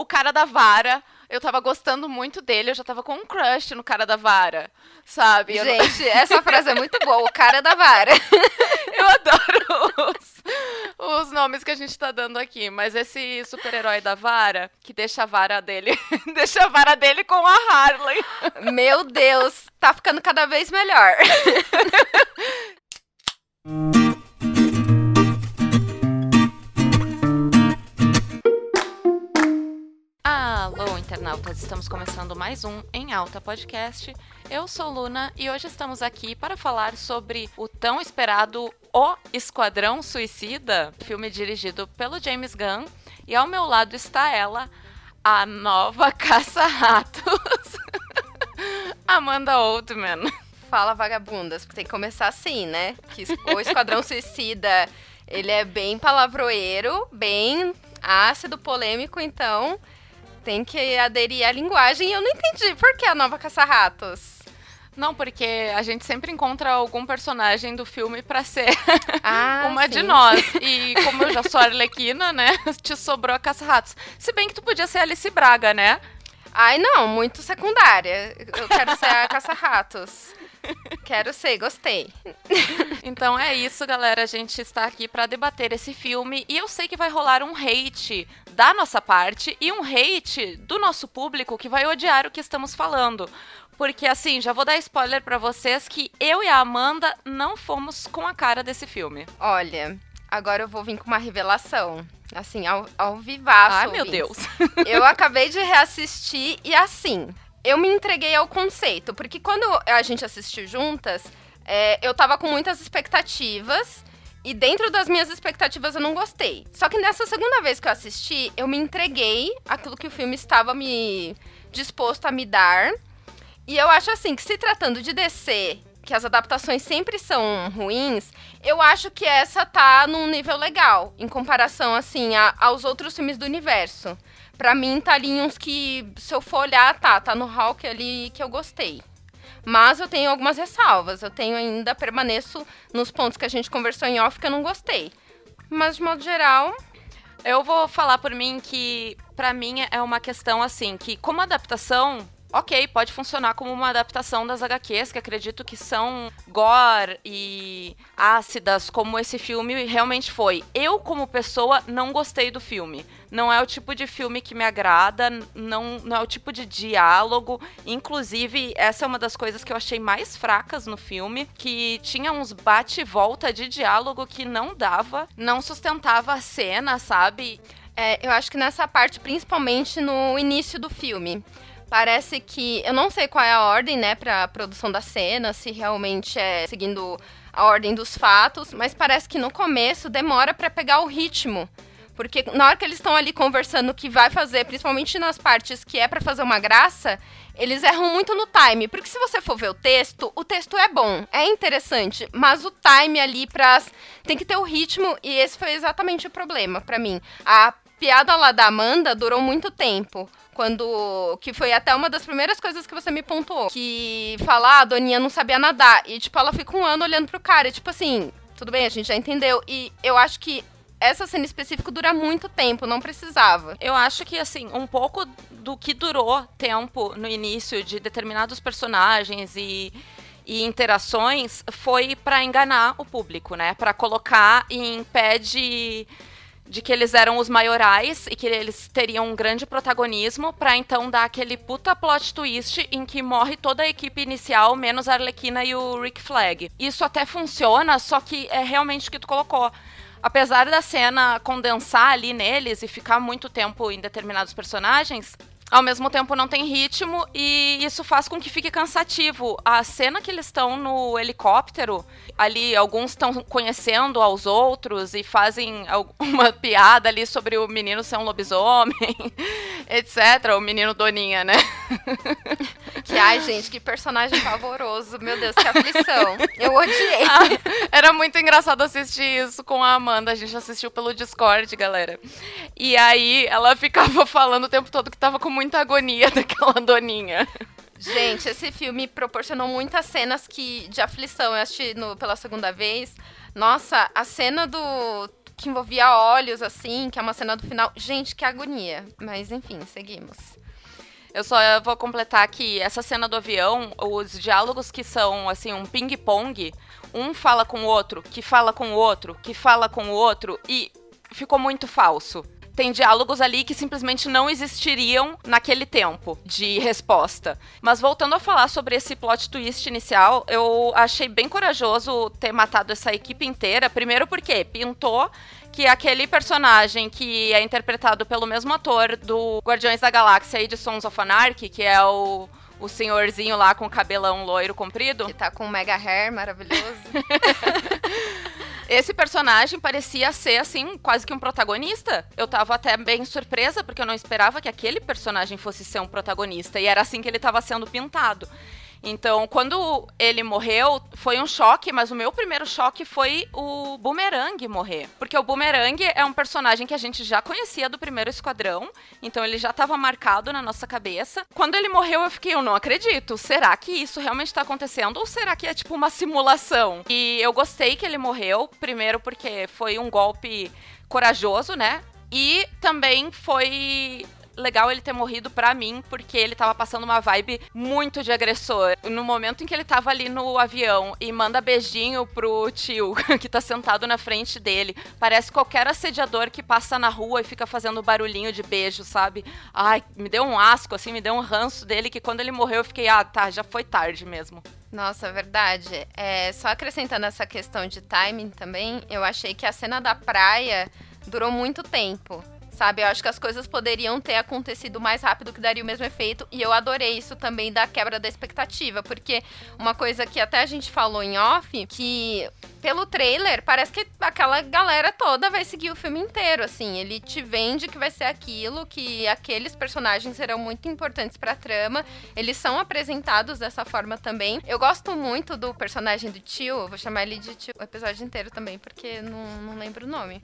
o cara da vara. Eu tava gostando muito dele, eu já tava com um crush no cara da vara, sabe? Eu não- Gente, essa frase é muito boa. O cara da vara. Eu adoro os, os nomes que a gente tá dando aqui, mas esse super-herói da vara, que deixa a vara dele, deixa a vara dele com a Harley. Meu Deus, tá ficando cada vez melhor. internautas! Estamos começando mais um Em Alta Podcast. Eu sou Luna e hoje estamos aqui para falar sobre o tão esperado O Esquadrão Suicida, filme dirigido pelo James Gunn. E ao meu lado está ela, a nova caça-ratos, Amanda Oldman. Fala, vagabundas, porque tem que começar assim, né? Que o Esquadrão Suicida, ele é bem palavroeiro, bem ácido, polêmico, então tem que aderir à linguagem. E eu não entendi por que a nova caça-ratos. Não, porque a gente sempre encontra algum personagem do filme para ser Ah, uma de sim. nós. E como eu já sou arlequina, né? Te sobrou a caça-ratos. Se bem que tu podia ser Alice Braga, né? Ai, não, muito secundária. Eu quero ser a caça-ratos. Quero ser, gostei. Então é isso, galera. A gente está aqui para debater esse filme. E eu sei que vai rolar um hate da nossa parte e um hate do nosso público que vai odiar o que estamos falando. Porque, assim, já vou dar spoiler para vocês que eu e a Amanda não fomos com a cara desse filme. Olha, agora eu vou vir com uma revelação. Assim, ao, ao vivaço. Ai, meu ouvintes. Deus. Eu acabei de reassistir e assim, eu me entreguei ao conceito, porque quando a gente assistiu juntas, é, eu tava com muitas expectativas. E dentro das minhas expectativas eu não gostei. Só que nessa segunda vez que eu assisti, eu me entreguei àquilo que o filme estava me disposto a me dar. E eu acho assim que se tratando de DC, que as adaptações sempre são ruins, eu acho que essa tá num nível legal em comparação assim a- aos outros filmes do universo. Pra mim tá ali uns que se eu for olhar, tá, tá no Hulk ali que eu gostei. Mas eu tenho algumas ressalvas. Eu tenho ainda permaneço nos pontos que a gente conversou em off que eu não gostei. Mas de modo geral, Eu vou falar por mim que, pra mim, é uma questão assim, que como adaptação, ok, pode funcionar como uma adaptação das HQs, que acredito que são gore e ácidas, como esse filme realmente foi. Eu, como pessoa, não gostei do filme. Não é o tipo de filme que me agrada, não, não é o tipo de diálogo. Inclusive, essa é uma das coisas que eu achei mais fracas no filme, que tinha uns bate volta de diálogo que não dava, não sustentava a cena, sabe? É, eu acho que nessa parte, principalmente no início do filme, parece que. Eu não sei qual é a ordem, né, pra produção da cena, se realmente é seguindo a ordem dos fatos, mas parece que no começo demora pra pegar o ritmo. Porque na hora que eles estão ali conversando o que vai fazer, principalmente nas partes que é pra fazer uma graça, eles erram muito no time. Porque se você for ver o texto, o texto é bom, é interessante, mas o time ali pra. tem que ter o ritmo, e esse foi exatamente o problema pra mim. A piada lá da Amanda durou muito tempo. Quando. Que foi até uma das primeiras coisas que você me pontuou. Que falar, a Doninha não sabia nadar. E, tipo, ela fica um ano olhando pro cara. E, tipo assim, tudo bem, a gente já entendeu. E eu acho que essa cena específica dura muito tempo, não precisava. Eu acho que, assim, um pouco do que durou tempo no início de determinados personagens e, e interações foi pra enganar o público, né? Pra colocar em pé de, de que eles eram os maiorais e que eles teriam um grande protagonismo, pra então dar aquele puta plot twist em que morre toda a equipe inicial, menos a Arlequina e o Rick Flag. Isso até funciona, só que é realmente o que tu colocou. Apesar da cena condensar ali neles e ficar muito tempo em determinados personagens, ao mesmo tempo não tem ritmo e isso faz com que fique cansativo. A cena que eles estão no helicóptero, ali alguns estão conhecendo aos outros e fazem alguma piada ali sobre o menino ser um lobisomem, etc. O menino Doninha, né? Que, ai, gente, que personagem pavoroso. Meu Deus, que aflição. Eu odiei. Ah, Era muito engraçado assistir isso com a Amanda. A gente assistiu pelo Discord, galera. E aí ela ficava falando o tempo todo que tava com muita agonia daquela doninha. Gente, esse filme proporcionou muitas cenas que de aflição. Eu assisti no- pela segunda vez. Nossa, a cena do que envolvia olhos, assim, que é uma cena do final. Gente, que agonia. Mas enfim, seguimos. Eu só vou completar que essa cena do avião, os diálogos que são assim um ping-pong, um fala com o outro, que fala com o outro, que fala com o outro e ficou muito falso tem diálogos ali que simplesmente não existiriam naquele tempo de resposta. Mas voltando a falar sobre esse plot twist inicial, eu achei bem corajoso ter matado essa equipe inteira. Primeiro porque pintou que aquele personagem que é interpretado pelo mesmo ator do Guardiões da Galáxia e de Sons of Anarchy, que é o o senhorzinho lá com o cabelão loiro comprido. Que tá com um mega hair maravilhoso. Esse personagem parecia ser, assim, quase que um protagonista. Eu tava até bem surpresa, porque eu não esperava que aquele personagem fosse ser um protagonista. E era assim que ele tava sendo pintado. Então, quando ele morreu, foi um choque, mas o meu primeiro choque foi o Boomerang morrer. Porque o Boomerang é um personagem que a gente já conhecia do primeiro esquadrão, então ele já estava marcado na nossa cabeça. Quando ele morreu, eu fiquei, eu não acredito. Será que isso realmente está acontecendo? Ou será que é tipo uma simulação? E eu gostei que ele morreu, primeiro porque foi um golpe corajoso, né? E também foi legal ele ter morrido para mim, porque ele tava passando uma vibe muito de agressor. No momento em que ele tava ali no avião e manda beijinho pro tio que tá sentado na frente dele, parece qualquer assediador que passa na rua e fica fazendo barulhinho de beijo, sabe? Ai, me deu um asco, assim, me deu um ranço dele que quando ele morreu eu fiquei, ah, tá, já foi tarde mesmo. Nossa, verdade. É, só acrescentando essa questão de timing também, eu achei que a cena da praia durou muito tempo sabe? Eu acho que as coisas poderiam ter acontecido mais rápido que daria o mesmo efeito. E eu adorei isso também da quebra da expectativa. Porque uma coisa que até a gente falou em off, que pelo trailer, parece que aquela galera toda vai seguir o filme inteiro, assim. Ele te vende que vai ser aquilo, que aqueles personagens serão muito importantes pra trama. Eles são apresentados dessa forma também. Eu gosto muito do personagem do tio, vou chamar ele de tio o episódio inteiro também, porque não, não lembro o nome.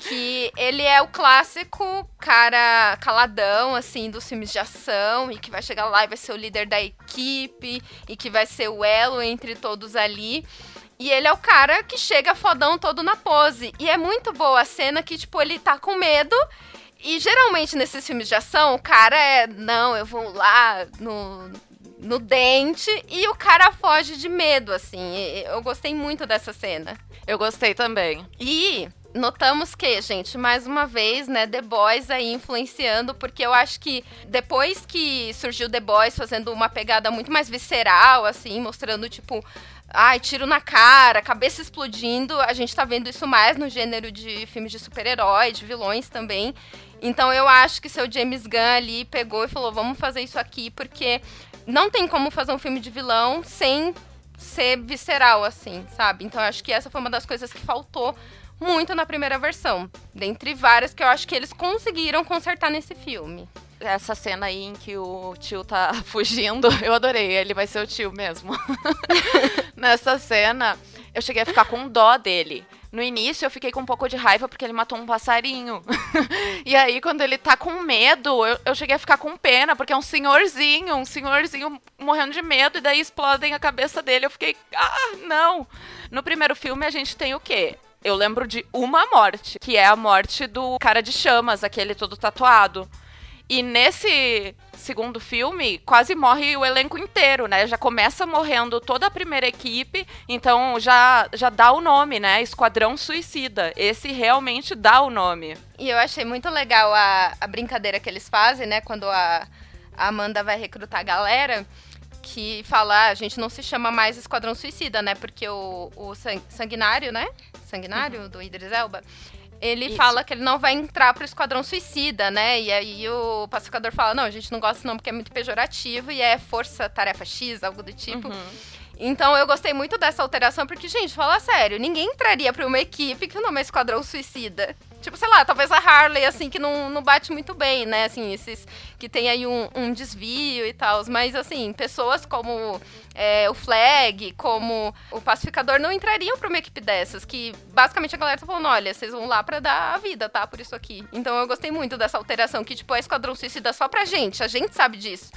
Que ele é o clássico cara caladão, assim, dos filmes de ação, e que vai chegar lá e vai ser o líder da equipe, e que vai ser o elo entre todos ali. E ele é o cara que chega fodão todo na pose. E é muito boa a cena que, tipo, ele tá com medo. E geralmente nesses filmes de ação, o cara é, não, eu vou lá no, no dente e o cara foge de medo, assim. Eu gostei muito dessa cena. Eu gostei também. E notamos que, gente, mais uma vez, né, The Boys aí influenciando, porque eu acho que depois que surgiu The Boys fazendo uma pegada muito mais visceral, assim, mostrando, tipo, ai, tiro na cara, cabeça explodindo, a gente tá vendo isso mais no gênero de filmes de super-herói, de vilões também. Então eu acho que seu James Gunn ali pegou e falou, vamos fazer isso aqui, porque não tem como fazer um filme de vilão sem ser visceral, assim, sabe? Então eu acho que essa foi uma das coisas que faltou muito na primeira versão. Dentre várias que eu acho que eles conseguiram consertar nesse filme. Essa cena aí em que o tio tá fugindo, eu adorei. Ele vai ser o tio mesmo. Nessa cena, eu cheguei a ficar com dó dele. No início eu fiquei com um pouco de raiva porque ele matou um passarinho. e aí, quando ele tá com medo, eu, eu, cheguei a ficar com pena, porque é um senhorzinho, um senhorzinho morrendo de medo, e daí explodem a cabeça dele. Eu fiquei, ah, não. No primeiro filme a gente tem o quê? Eu lembro de uma morte, que é a morte do cara de chamas, aquele todo tatuado. E nesse segundo filme, quase morre o elenco inteiro, né? Já começa morrendo toda a primeira equipe, então já, já dá o nome, né? Esquadrão Suicida. Esse realmente dá o nome. E eu achei muito legal a, a brincadeira que eles fazem, né? Quando a, a Amanda vai recrutar a galera que fala, ah, a gente não se chama mais Esquadrão Suicida, né? Porque o, o Sanguinário, né? Sanguinário, uhum. do Idris Elba, ele Isso. fala que ele não vai entrar pro Esquadrão Suicida, né? E aí o pacificador fala, não, a gente não gosta não porque é muito pejorativo e é Força Tarefa X, algo do tipo. Uhum. Então eu gostei muito dessa alteração, porque, gente, fala sério, ninguém entraria pra uma equipe que o nome é Esquadrão Suicida. Tipo, sei lá, talvez a Harley, assim, que não, não bate muito bem, né? Assim, esses que tem aí um, um desvio e tal. Mas, assim, pessoas como é, o Flag, como o Pacificador, não entrariam pra uma equipe dessas. Que basicamente a galera tá falando: olha, vocês vão lá pra dar a vida, tá? Por isso aqui. Então eu gostei muito dessa alteração, que, tipo, é Esquadrão Suicida só pra gente. A gente sabe disso.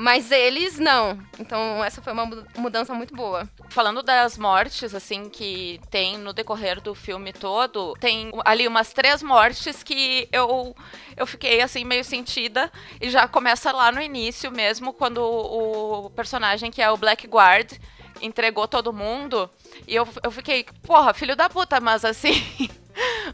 Mas eles não. Então essa foi uma mudança muito boa. Falando das mortes, assim, que tem no decorrer do filme todo, tem ali umas três mortes que eu, eu fiquei, assim, meio sentida. E já começa lá no início mesmo, quando o, personagem que é o Blackguard entregou todo mundo. E eu, eu fiquei, porra, filho da puta, mas assim.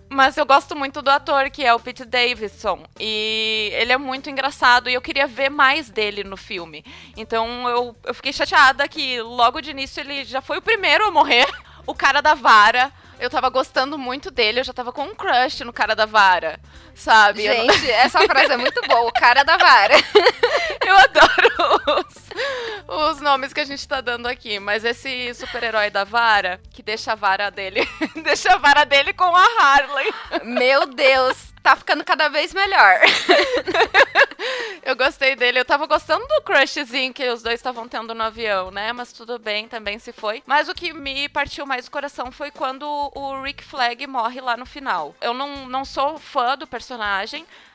Mas eu gosto muito do ator, que é o Pete Davidson. E ele é muito engraçado e eu queria ver mais dele no filme. Então eu, eu fiquei chateada que logo de início ele já foi o primeiro a morrer. O cara da vara. Eu tava gostando muito dele, eu já tava com um crush no cara da vara, sabe? Gente, não... essa frase é muito boa, o cara da vara. eu adoro os, os nomes que a gente tá dando aqui, mas esse super-herói da vara, que deixa a vara dele, deixa a vara dele com a Harley. Meu Deus, tá ficando cada vez melhor. eu gostei dele. Eu tava gostando do crushzinho que os dois estavam tendo no avião, né? Mas tudo bem, também se foi. Mas o que me partiu mais o coração foi quando o Rick Flag morre lá no final. Eu não, não sou fã do personagem.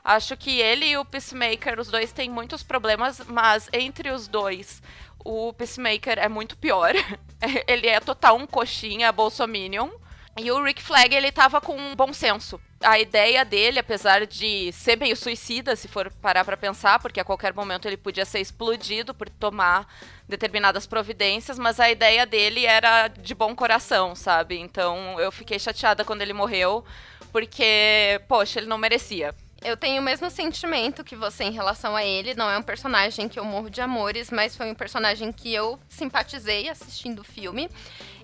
Acho que ele e o Peacemaker, os dois têm muitos problemas, mas entre os dois, o Peacemaker é muito pior. ele é total um coxinha bolsominion. E o Rick Flag, ele tava com um bom senso. A ideia dele, apesar de ser meio suicida, se for parar para pensar, porque a qualquer momento ele podia ser explodido por tomar determinadas providências, mas a ideia dele era de bom coração, sabe? Então eu fiquei chateada quando ele morreu, porque, poxa, ele não merecia. Eu tenho o mesmo sentimento que você em relação a ele. Não é um personagem que eu morro de amores, mas foi um personagem que eu simpatizei assistindo o filme.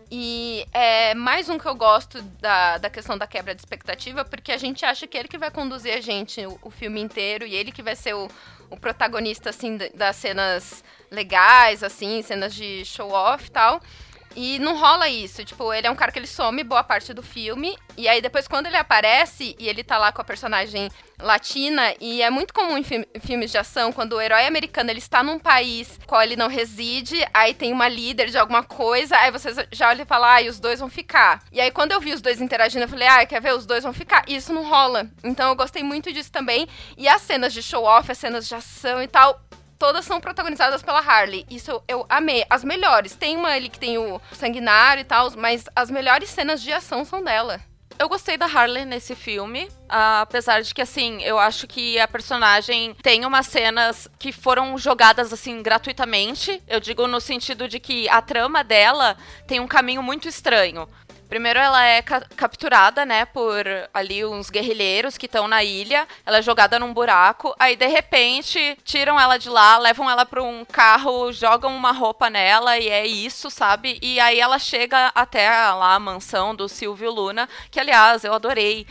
E é mais um que eu gosto da, da questão da quebra de expectativa, porque a gente acha que ele que vai conduzir a gente o, o filme inteiro e ele que vai ser o, o protagonista, assim, das cenas legais, assim, cenas de show-off e tal. E não rola isso. Tipo, ele é um cara que ele some boa parte do filme. E aí depois, quando ele aparece e ele tá lá com a personagem latina, e é muito comum em filmes de ação, quando o herói americano ele está num país qual ele não reside, aí tem uma líder de alguma coisa, aí você já olha e fala, ah, e os dois vão ficar. E aí quando eu vi os dois interagindo, eu falei, ah, quer ver? Os dois vão ficar. E isso não rola. Então eu gostei muito disso também. E as cenas de show-off, as cenas de ação e tal, todas são protagonizadas pela Harley. Isso eu amei. As melhores. Tem uma ali que tem o sanguinário e tal, mas as melhores cenas de ação são dela. Eu gostei da Harley nesse filme, apesar de que, assim, eu acho que a personagem tem umas cenas que foram jogadas, assim, gratuitamente. Eu digo no sentido de que a trama dela tem um caminho muito estranho. Primeiro ela é ca capturada, né, por ali uns guerrilheiros que estão na ilha. Ela é jogada num buraco. Aí de repente tiram ela de lá, levam ela para um carro, jogam uma roupa nela e é isso, sabe? E aí ela chega até lá a mansão do Silvio Luna, que aliás eu adorei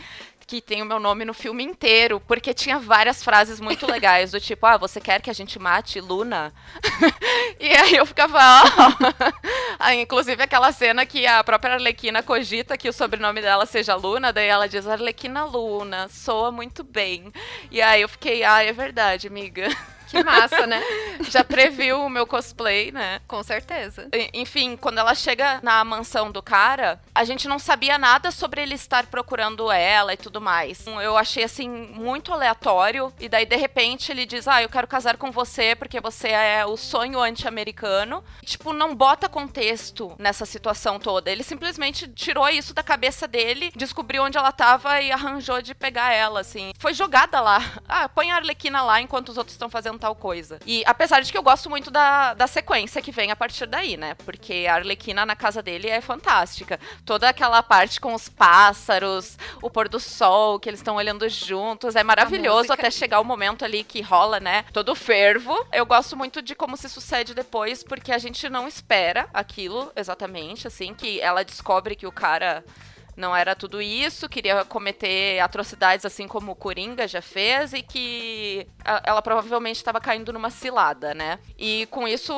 que tem o meu nome no filme inteiro, porque tinha várias frases muito legais, do tipo, ah, você quer que a gente mate Luna? e aí eu ficava, oh. aí, inclusive aquela cena que a própria Arlequina cogita que o sobrenome dela seja Luna, daí ela diz Arlequina Luna, soa muito bem. E aí eu fiquei, ah, é verdade, amiga. Que massa, né? Já previu o meu cosplay, né? Com certeza. Enfim, quando ela chega na mansão do cara, a gente não sabia nada sobre ele estar procurando ela e tudo mais. Eu achei assim muito aleatório e daí de repente ele diz: "Ah, eu quero casar com você porque você é o sonho anti-americano". Tipo, não bota contexto nessa situação toda. Ele simplesmente tirou isso da cabeça dele, descobriu onde ela tava e arranjou de pegar ela, assim. Foi jogada lá. Ah, põe a Arlequina lá enquanto os outros estão fazendo tal coisa. E apesar de que eu gosto muito da, da sequência que vem a partir daí, né? Porque a Arlequina na casa dele é fantástica. Toda aquela parte com os pássaros, o pôr do sol, que eles estão olhando juntos, é maravilhoso até chegar o momento ali que rola, né? Todo o fervo. Eu gosto muito de como se sucede depois, porque a gente não espera aquilo exatamente, assim, que ela descobre que o cara não era tudo isso, queria cometer atrocidades assim como o Coringa já fez e que ela provavelmente estava caindo numa cilada, né? E com isso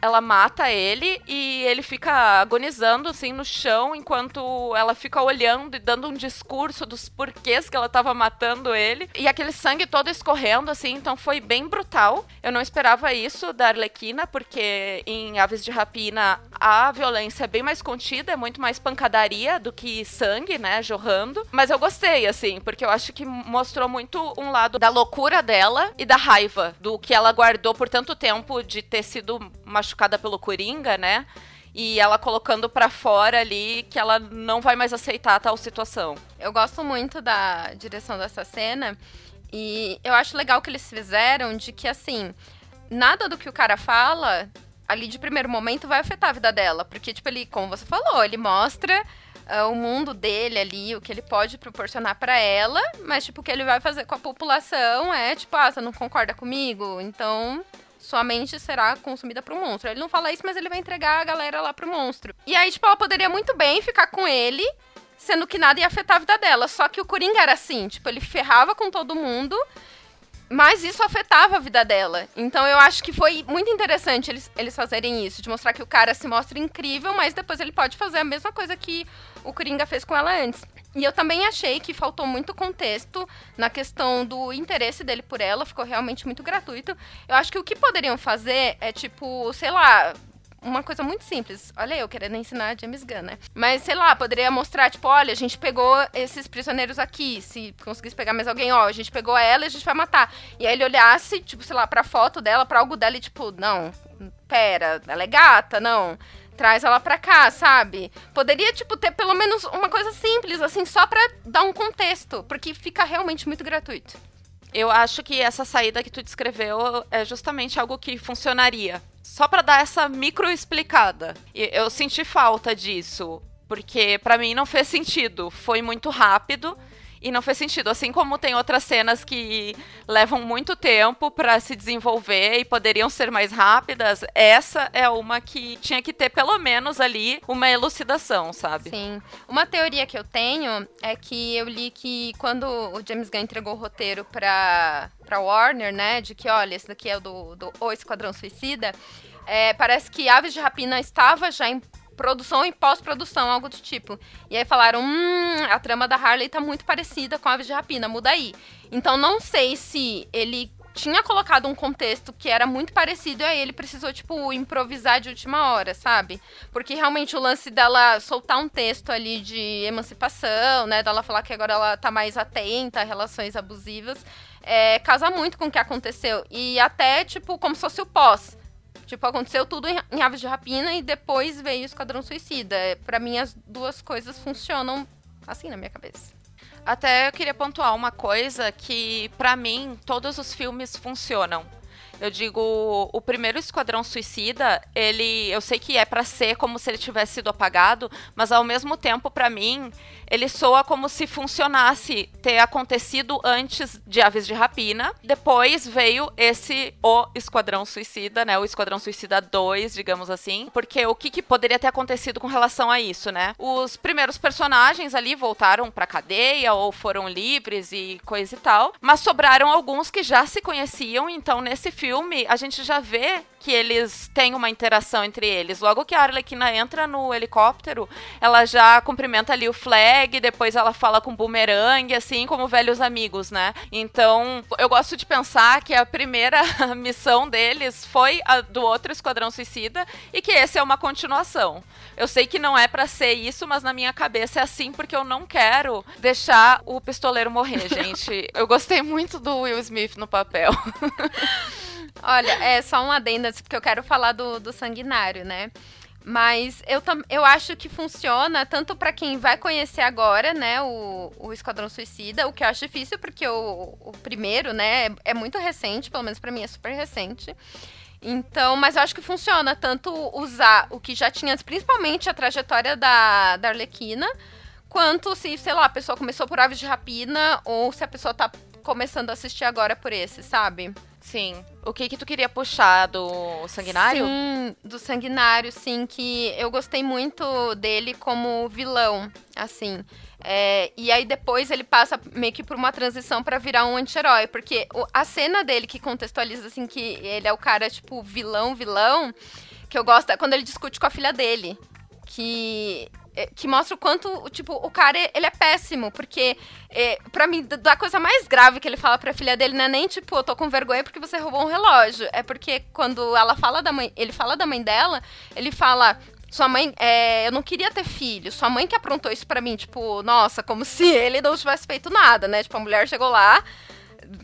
ela mata ele e ele fica agonizando assim no chão enquanto ela fica olhando e dando um discurso dos porquês que ela estava matando ele e aquele sangue todo escorrendo assim, então foi bem brutal. Eu não esperava isso da Arlequina porque em Aves de Rapina a violência é bem mais contida, é muito mais pancadaria do que sangue, né, jorrando. Mas eu gostei, assim, porque eu acho que mostrou muito um lado da loucura dela e da raiva, do que ela guardou por tanto tempo de ter sido machucada pelo Coringa, né? e ela colocando para fora ali que ela não vai mais aceitar tal situação. Eu gosto muito da direção dessa cena e eu acho legal que eles fizeram de que assim, nada do que o cara fala ali de primeiro momento vai afetar a vida dela, porque tipo ele, como você falou, ele mostra uh, o mundo dele ali, o que ele pode proporcionar para ela, mas tipo o que ele vai fazer com a população é tipo, ah, você não concorda comigo? Então, sua mente será consumida pro monstro. Ele não fala isso, mas ele vai entregar a galera lá pro monstro. E aí, tipo, ela poderia muito bem ficar com ele, sendo que nada ia afetar a vida dela. Só que o Coringa era assim, tipo, ele ferrava com todo mundo, mas isso afetava a vida dela. Então eu acho que foi muito interessante eles, eles fazerem isso, de mostrar que o cara se mostra incrível, mas depois ele pode fazer a mesma coisa que o Coringa fez com ela antes. E eu também achei que faltou muito contexto na questão do interesse dele por ela, ficou realmente muito gratuito. Eu acho que o que poderiam fazer é tipo, sei lá, uma coisa muito simples. Olha, eu querendo ensinar a James Gunn, né? Mas, sei lá, poderia mostrar, tipo, olha, a gente pegou esses prisioneiros aqui. Se conseguisse pegar mais alguém, ó, a gente pegou ela e a gente vai matar. E aí ele olhasse, tipo, sei lá, pra foto dela, pra algo dela e, tipo, não, pera, ela é gata, não traz ela pra cá, sabe? Poderia, tipo, ter pelo menos uma coisa simples, assim, só pra dar um contexto, porque fica realmente muito gratuito. Eu acho que essa saída que tu descreveu é justamente algo que funcionaria. Só para dar essa micro explicada. Eu senti falta disso, porque para mim não fez sentido. Foi muito rápido e não fez sentido. Assim como tem outras cenas que levam muito tempo para se desenvolver e poderiam ser mais rápidas, essa é uma que tinha que ter pelo menos ali uma elucidação, sabe? Sim. Uma teoria que eu tenho é que eu li que quando o James Gunn entregou o roteiro para para Warner, né, de que olha, esse daqui é do, do O Esquadrão Suicida, é, parece que Aves de Rapina estava já em produção e pós-produção, algo do tipo. E aí falaram, hum, a trama da Harley tá muito parecida com Aves de Rapina, muda aí. Então não sei se ele tinha colocado um contexto que era muito parecido e aí ele precisou, tipo, improvisar de última hora, sabe? Porque realmente o lance dela soltar um texto ali de emancipação, né? Dela falar que agora ela tá mais atenta a relações abusivas, é, casa muito com o que aconteceu. E até, tipo, como se fosse o pós Tipo, aconteceu tudo em, em Aves de Rapina e depois veio o Esquadrão Suicida. Para mim, as duas coisas funcionam assim na minha cabeça. Até eu queria pontuar uma coisa que, para mim, todos os filmes funcionam. Eu digo, o primeiro Esquadrão Suicida, ele, eu sei que é para ser como se ele tivesse sido apagado, mas ao mesmo tempo, para mim, ele soa como se funcionasse ter acontecido antes de Aves de Rapina. Depois veio esse O Esquadrão Suicida, né? O Esquadrão Suicida 2, digamos assim. Porque o que, que poderia ter acontecido com relação a isso, né? Os primeiros personagens ali voltaram pra cadeia ou foram livres e coisa e tal. Mas sobraram alguns que já se conheciam, então nesse filme a gente já vê que eles têm uma interação entre eles. Logo que a Arlequina entra no helicóptero, ela já cumprimenta ali o Flag, depois ela fala com o Boomerang, assim como velhos amigos, né? Então, eu gosto de pensar que a primeira missão deles foi a do outro Esquadrão Suicida e que esse é uma continuação. Eu sei que não é para ser isso, mas na minha cabeça é assim porque eu não quero deixar o pistoleiro morrer, gente. eu gostei muito do Will Smith no papel. Olha, é só um adendo, porque eu quero falar do, do sanguinário, né? Mas eu, eu acho que funciona tanto para quem vai conhecer agora, né, o, o Esquadrão Suicida, o que eu acho difícil, porque o, o primeiro, né, é, é muito recente, pelo menos para mim é super recente. Então, mas eu acho que funciona tanto usar o que já tinha, principalmente a trajetória da, da Arlequina, quanto se, sei lá, a pessoa começou por Aves de Rapina, ou se a pessoa tá começando a assistir agora por esse, sabe? Sim. O que que tu queria puxar do Sanguinário? Sim, do Sanguinário, sim, que eu gostei muito dele como vilão, assim. É, e aí depois ele passa meio que por uma transição para virar um anti-herói, porque o, a cena dele que contextualiza assim que ele é o cara tipo vilão, vilão, que eu gosto é quando ele discute com a filha dele, que que mostra o quanto, tipo, o cara, ele é péssimo, porque, é, para mim, da coisa mais grave que ele fala pra filha dele não é nem, tipo, eu tô com vergonha porque você roubou um relógio, é porque quando ela fala da mãe, ele fala da mãe dela, ele fala, Sua mãe, é, eu não queria ter filho. Sua mãe que aprontou isso para mim, tipo, nossa, como se ele não tivesse feito nada, né? Tipo, a mulher chegou lá,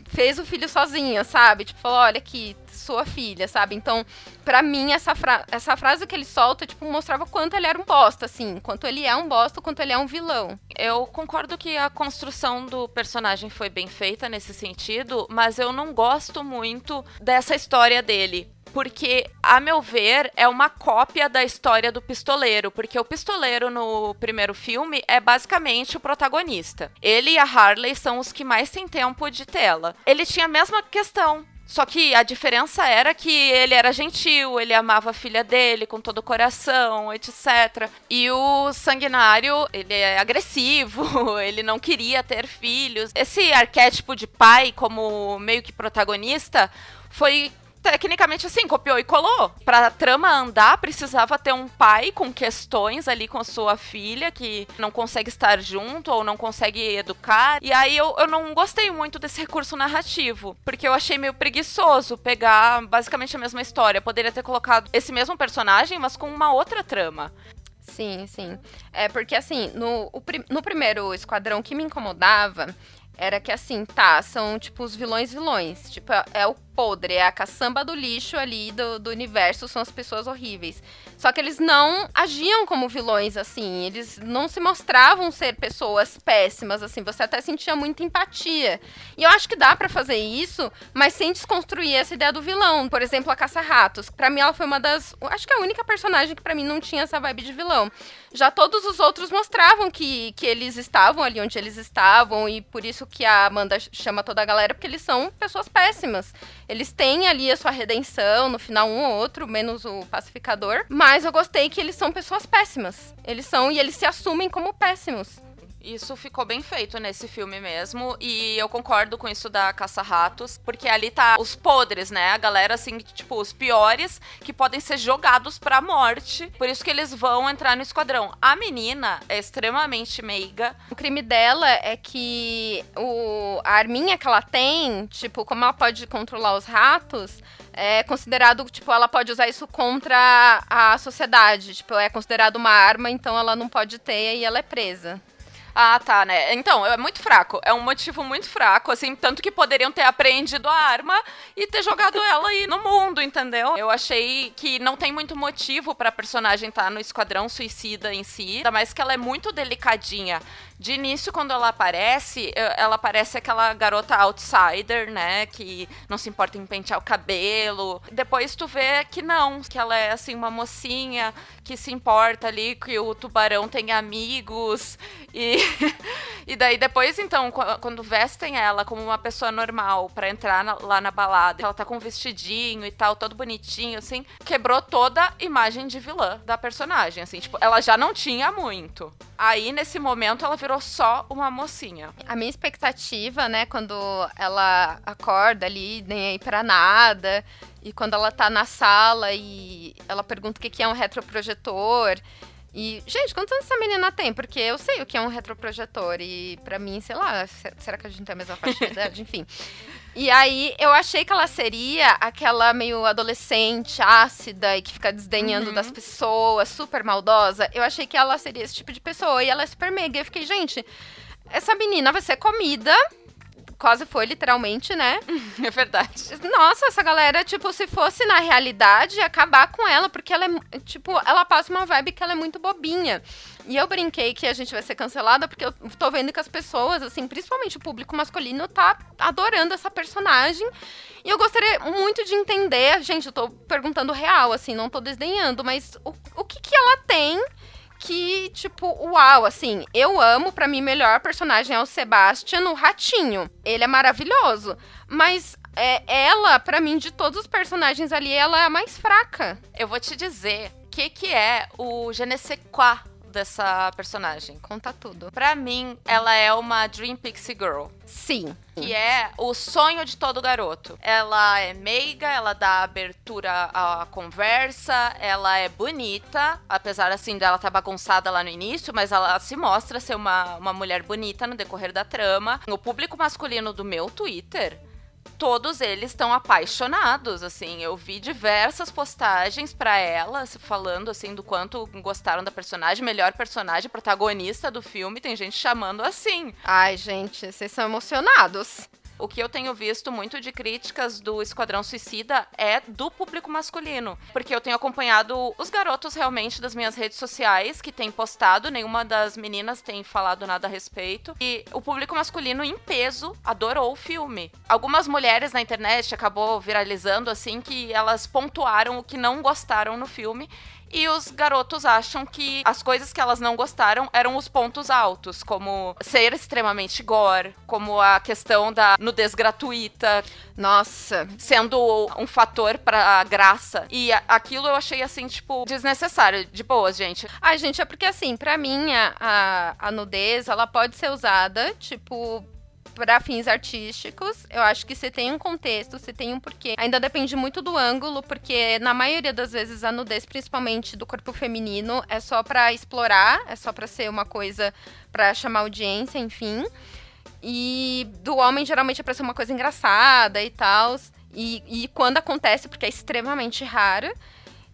fez o filho sozinha, sabe? Tipo, falou, olha aqui, sua filha, sabe? Então, para mim, essa, fra essa frase que ele solta, tipo, mostrava quanto ele era um bosta, assim. Quanto ele é um bosta, quanto ele é um vilão. Eu concordo que a construção do personagem foi bem feita nesse sentido, mas eu não gosto muito dessa história dele porque, a meu ver, é uma cópia da história do pistoleiro, porque o pistoleiro no primeiro filme é basicamente o protagonista. Ele e a Harley são os que mais têm tempo de tela. Ele tinha a mesma questão. Só que a diferença era que ele era gentil, ele amava a filha dele com todo o coração, etc. E o sanguinário, ele é agressivo, ele não queria ter filhos. Esse arquétipo de pai como meio que protagonista foi tecnicamente assim, copiou e colou. Pra trama andar, precisava ter um pai com questões ali com sua filha, que não consegue estar junto ou não consegue educar. E aí eu, eu não gostei muito desse recurso narrativo, porque eu achei meio preguiçoso pegar basicamente a mesma história. Poderia ter colocado esse mesmo personagem, mas com uma outra trama. Sim, sim. É porque assim, no, o, no primeiro esquadrão que me incomodava era que assim, tá, são tipo os vilões vilões. Tipo, é, é o podre, é a caçamba do lixo ali do, do universo, são as pessoas horríveis. Só que eles não agiam como vilões, assim, eles não se mostravam ser pessoas péssimas, assim, você até sentia muita empatia. E eu acho que dá para fazer isso, mas sem desconstruir essa ideia do vilão. Por exemplo, a Caça-Ratos, para mim ela foi uma das, acho que é a única personagem que para mim não tinha essa vibe de vilão. Já todos os outros mostravam que, que eles estavam ali onde eles estavam, e por isso que a Amanda chama toda a galera, porque eles são pessoas péssimas. Eles têm ali a sua redenção, no final um ou outro, menos o pacificador. Mas eu gostei que eles são pessoas péssimas. Eles são e eles se assumem como péssimos. Isso ficou bem feito nesse filme mesmo. E eu concordo com isso da Caça-Ratos, porque ali tá os podres, né? A galera, assim, tipo, os piores que podem ser jogados pra morte. Por isso que eles vão entrar no esquadrão. A menina é extremamente meiga. O crime dela é que o, a arminha que ela tem, tipo, como ela pode controlar os ratos, é considerado, tipo, ela pode usar isso contra a sociedade. Tipo, é considerado uma arma, então ela não pode ter e ela é presa. Ah, tá, né? Então, é muito fraco. É um motivo muito fraco, assim, tanto que poderiam ter apreendido a arma e ter jogado ela aí no mundo, entendeu? Eu achei que não tem muito motivo pra personagem estar tá no esquadrão suicida em si, ainda mais que ela é muito delicadinha. De início, quando ela aparece, ela parece aquela garota outsider, né? Que não se importa em pentear o cabelo. Depois tu vê que não, que ela é assim, uma mocinha que se importa ali, que o tubarão tem amigos. E, e daí depois, então, quando vestem ela como uma pessoa normal para entrar na, lá na balada, ela tá com um vestidinho e tal, todo bonitinho, assim, quebrou toda a imagem de vilã da personagem, assim, tipo, ela já não tinha muito. Aí, nesse momento, ela virou só uma mocinha. A minha expectativa, né, quando ela acorda ali, nem aí pra nada, e quando ela tá na sala e ela pergunta o que é um retroprojetor. E, gente, quantos anos essa menina tem? Porque eu sei o que é um retroprojetor. E para mim, sei lá, será que a gente tem a mesma faixa de idade? Enfim. E aí eu achei que ela seria aquela meio adolescente, ácida e que fica desdenhando uhum. das pessoas, super maldosa. Eu achei que ela seria esse tipo de pessoa. E ela é super mega. Eu fiquei, gente, essa menina vai ser comida quase foi, literalmente, né? É verdade. Nossa, essa galera, tipo, se fosse na realidade, acabar com ela, porque ela é, tipo, ela passa uma vibe que ela é muito bobinha. E eu brinquei que a gente vai ser cancelada, porque eu tô vendo que as pessoas, assim, principalmente o público masculino, tá adorando essa personagem. E eu gostaria muito de entender, gente, eu tô perguntando real, assim, não tô desdenhando, mas o, o que que ela tem que, tipo, uau, assim, eu amo, para mim, melhor personagem é o Sebastian, o Ratinho. Ele é maravilhoso. Mas é, ela, para mim, de todos os personagens ali, ela é a mais fraca. Eu vou te dizer o que, que é o je dessa personagem. Conta tudo. Pra mim, ela é uma Dream Pixie Girl. Sim. Que é o sonho de todo garoto. Ela é meiga, ela dá abertura à conversa, ela é bonita, apesar assim dela estar tá bagunçada lá no início, mas ela se mostra ser uma, uma mulher bonita no decorrer da trama. O público masculino do meu Twitter todos eles estão apaixonados, assim. Eu vi diversas postagens para ela falando assim do quanto gostaram da personagem, melhor personagem, protagonista do filme. Tem gente chamando assim. Ai, gente, vocês são emocionados o que eu tenho visto muito de críticas do Esquadrão Suicida é do público masculino. Porque eu tenho acompanhado os garotos realmente das minhas redes sociais que têm postado, nenhuma das meninas tem falado nada a respeito. E o público masculino, em peso, adorou o filme. Algumas mulheres na internet acabou viralizando assim que elas pontuaram o que não gostaram no filme e os garotos acham que as coisas que elas não gostaram eram os pontos altos, como ser extremamente gore, como a questão da nudez gratuita. Nossa. Sendo um fator pra graça. E aquilo eu achei, assim, tipo, desnecessário. De boas, gente. Ai, gente, é porque, assim, pra mim, a, a nudez, ela pode ser usada, tipo, para fins artísticos. Eu acho que você tem um contexto, você tem um porquê. Ainda depende muito do ângulo, porque na maioria das vezes a nudez, principalmente do corpo feminino, é só para explorar, é só para ser uma coisa para chamar audiência, enfim. E do homem geralmente é pra ser uma coisa engraçada e tal. E, e quando acontece, porque é extremamente raro.